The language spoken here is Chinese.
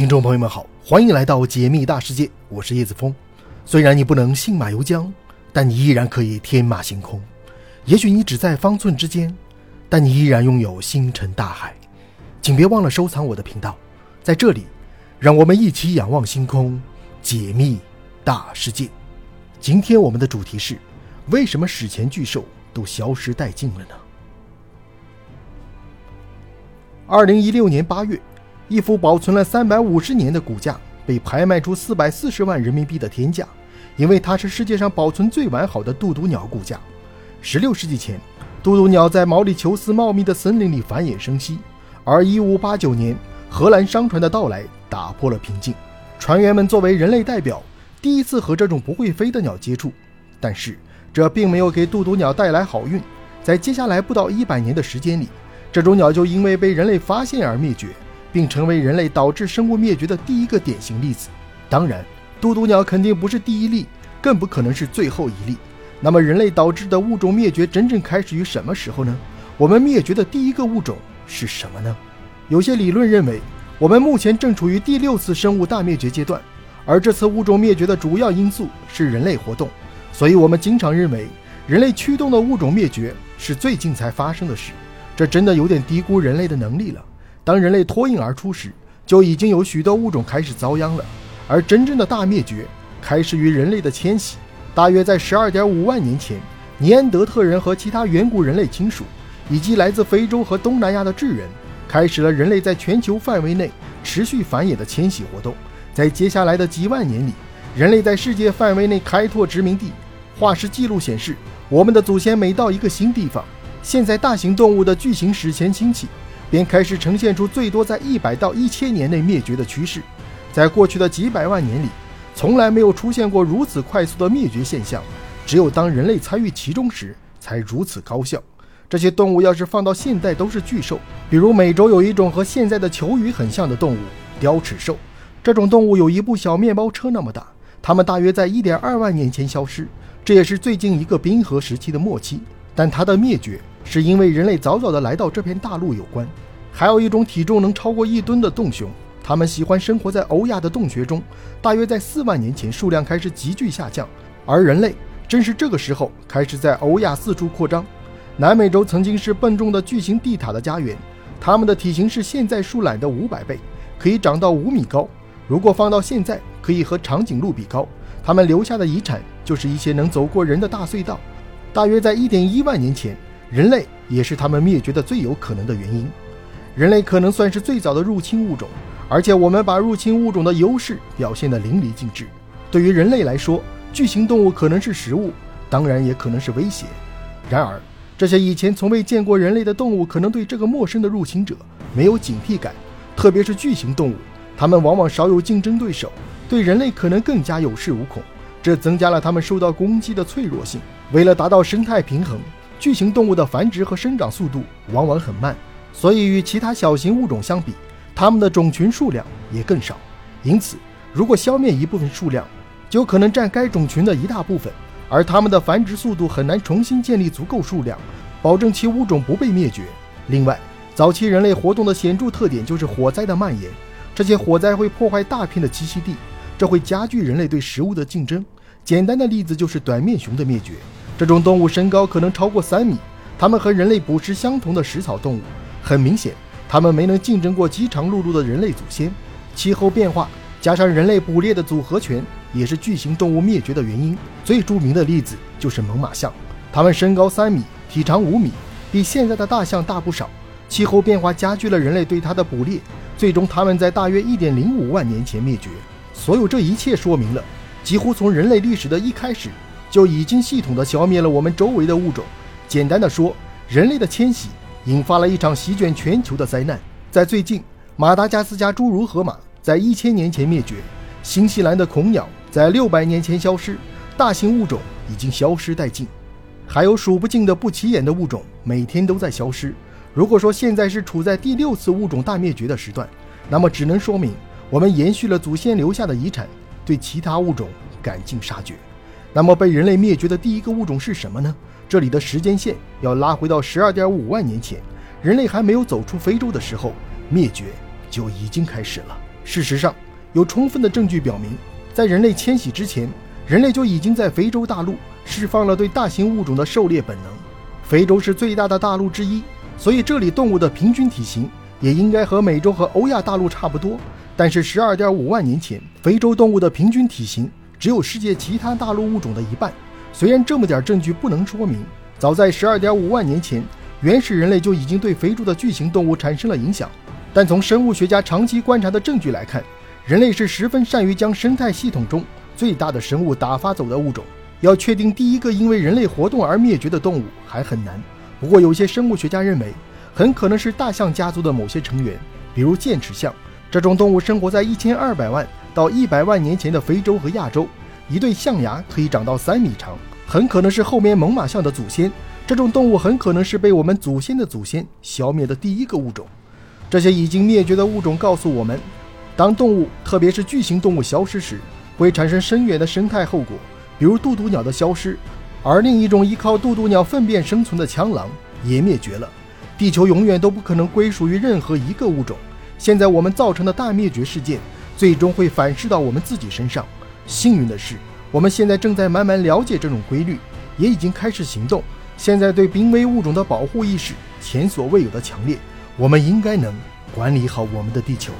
听众朋友们好，欢迎来到解密大世界，我是叶子峰。虽然你不能信马由缰，但你依然可以天马行空。也许你只在方寸之间，但你依然拥有星辰大海。请别忘了收藏我的频道，在这里，让我们一起仰望星空，解密大世界。今天我们的主题是：为什么史前巨兽都消失殆尽了呢？二零一六年八月，一幅保存了三百五十年的骨架被拍卖出四百四十万人民币的天价，因为它是世界上保存最完好的渡渡鸟骨架。十六世纪前，渡渡鸟在毛里求斯茂密的森林里繁衍生息。而1589年，荷兰商船的到来打破了平静。船员们作为人类代表，第一次和这种不会飞的鸟接触。但是，这并没有给渡渡鸟带来好运。在接下来不到一百年的时间里，这种鸟就因为被人类发现而灭绝，并成为人类导致生物灭绝的第一个典型例子。当然，渡渡鸟肯定不是第一例，更不可能是最后一例。那么，人类导致的物种灭绝真正开始于什么时候呢？我们灭绝的第一个物种。是什么呢？有些理论认为，我们目前正处于第六次生物大灭绝阶段，而这次物种灭绝的主要因素是人类活动。所以，我们经常认为人类驱动的物种灭绝是最近才发生的事。这真的有点低估人类的能力了。当人类脱颖而出时，就已经有许多物种开始遭殃了。而真正的大灭绝开始于人类的迁徙，大约在十二点五万年前，尼安德特人和其他远古人类亲属。以及来自非洲和东南亚的智人，开始了人类在全球范围内持续繁衍的迁徙活动。在接下来的几万年里，人类在世界范围内开拓殖民地。化石记录显示，我们的祖先每到一个新地方，现在大型动物的巨型史前亲戚便开始呈现出最多在一百到一千年内灭绝的趋势。在过去的几百万年里，从来没有出现过如此快速的灭绝现象，只有当人类参与其中时，才如此高效。这些动物要是放到现代都是巨兽，比如美洲有一种和现在的球鱼很像的动物——雕齿兽。这种动物有一部小面包车那么大。它们大约在1.2万年前消失，这也是最近一个冰河时期的末期。但它的灭绝是因为人类早早地来到这片大陆有关。还有一种体重能超过一吨的洞熊，它们喜欢生活在欧亚的洞穴中，大约在4万年前数量开始急剧下降，而人类正是这个时候开始在欧亚四处扩张。南美洲曾经是笨重的巨型地塔的家园，它们的体型是现在树懒的五百倍，可以长到五米高。如果放到现在，可以和长颈鹿比高。它们留下的遗产就是一些能走过人的大隧道。大约在一点一万年前，人类也是它们灭绝的最有可能的原因。人类可能算是最早的入侵物种，而且我们把入侵物种的优势表现得淋漓尽致。对于人类来说，巨型动物可能是食物，当然也可能是威胁。然而，这些以前从未见过人类的动物，可能对这个陌生的入侵者没有警惕感，特别是巨型动物，它们往往少有竞争对手，对人类可能更加有恃无恐，这增加了它们受到攻击的脆弱性。为了达到生态平衡，巨型动物的繁殖和生长速度往往很慢，所以与其他小型物种相比，它们的种群数量也更少。因此，如果消灭一部分数量，就可能占该种群的一大部分。而它们的繁殖速度很难重新建立足够数量，保证其物种不被灭绝。另外，早期人类活动的显著特点就是火灾的蔓延，这些火灾会破坏大片的栖息地，这会加剧人类对食物的竞争。简单的例子就是短面熊的灭绝。这种动物身高可能超过三米，它们和人类捕食相同的食草动物，很明显，他们没能竞争过饥肠辘辘的人类祖先。气候变化加上人类捕猎的组合拳。也是巨型动物灭绝的原因。最著名的例子就是猛犸象，它们身高三米，体长五米，比现在的大象大不少。气候变化加剧了人类对它的捕猎，最终它们在大约一点零五万年前灭绝。所有这一切说明了，几乎从人类历史的一开始，就已经系统地消灭了我们周围的物种。简单的说，人类的迁徙引发了一场席卷全球的灾难。在最近，马达加斯加侏儒河马在一千年前灭绝，新西兰的恐鸟。在六百年前消失，大型物种已经消失殆尽，还有数不尽的不起眼的物种每天都在消失。如果说现在是处在第六次物种大灭绝的时段，那么只能说明我们延续了祖先留下的遗产，对其他物种赶尽杀绝。那么被人类灭绝的第一个物种是什么呢？这里的时间线要拉回到十二点五万年前，人类还没有走出非洲的时候，灭绝就已经开始了。事实上，有充分的证据表明，在人类迁徙之前，人类就已经在非洲大陆释放了对大型物种的狩猎本能。非洲是最大的大陆之一，所以这里动物的平均体型也应该和美洲和欧亚大陆差不多。但是，十二点五万年前，非洲动物的平均体型只有世界其他大陆物种的一半。虽然这么点证据不能说明，早在十二点五万年前，原始人类就已经对肥猪的巨型动物产生了影响。但从生物学家长期观察的证据来看，人类是十分善于将生态系统中最大的生物打发走的物种。要确定第一个因为人类活动而灭绝的动物还很难。不过，有些生物学家认为，很可能是大象家族的某些成员，比如剑齿象。这种动物生活在一千二百万到一百万年前的非洲和亚洲。一对象牙可以长到三米长，很可能是后面猛犸象的祖先。这种动物很可能是被我们祖先的祖先消灭的第一个物种。这些已经灭绝的物种告诉我们，当动物，特别是巨型动物消失时，会产生深远的生态后果，比如渡渡鸟的消失，而另一种依靠渡渡鸟粪便生存的蜣螂也灭绝了。地球永远都不可能归属于任何一个物种。现在我们造成的大灭绝事件，最终会反噬到我们自己身上。幸运的是，我们现在正在慢慢了解这种规律，也已经开始行动。现在对濒危物种的保护意识前所未有的强烈。我们应该能管理好我们的地球。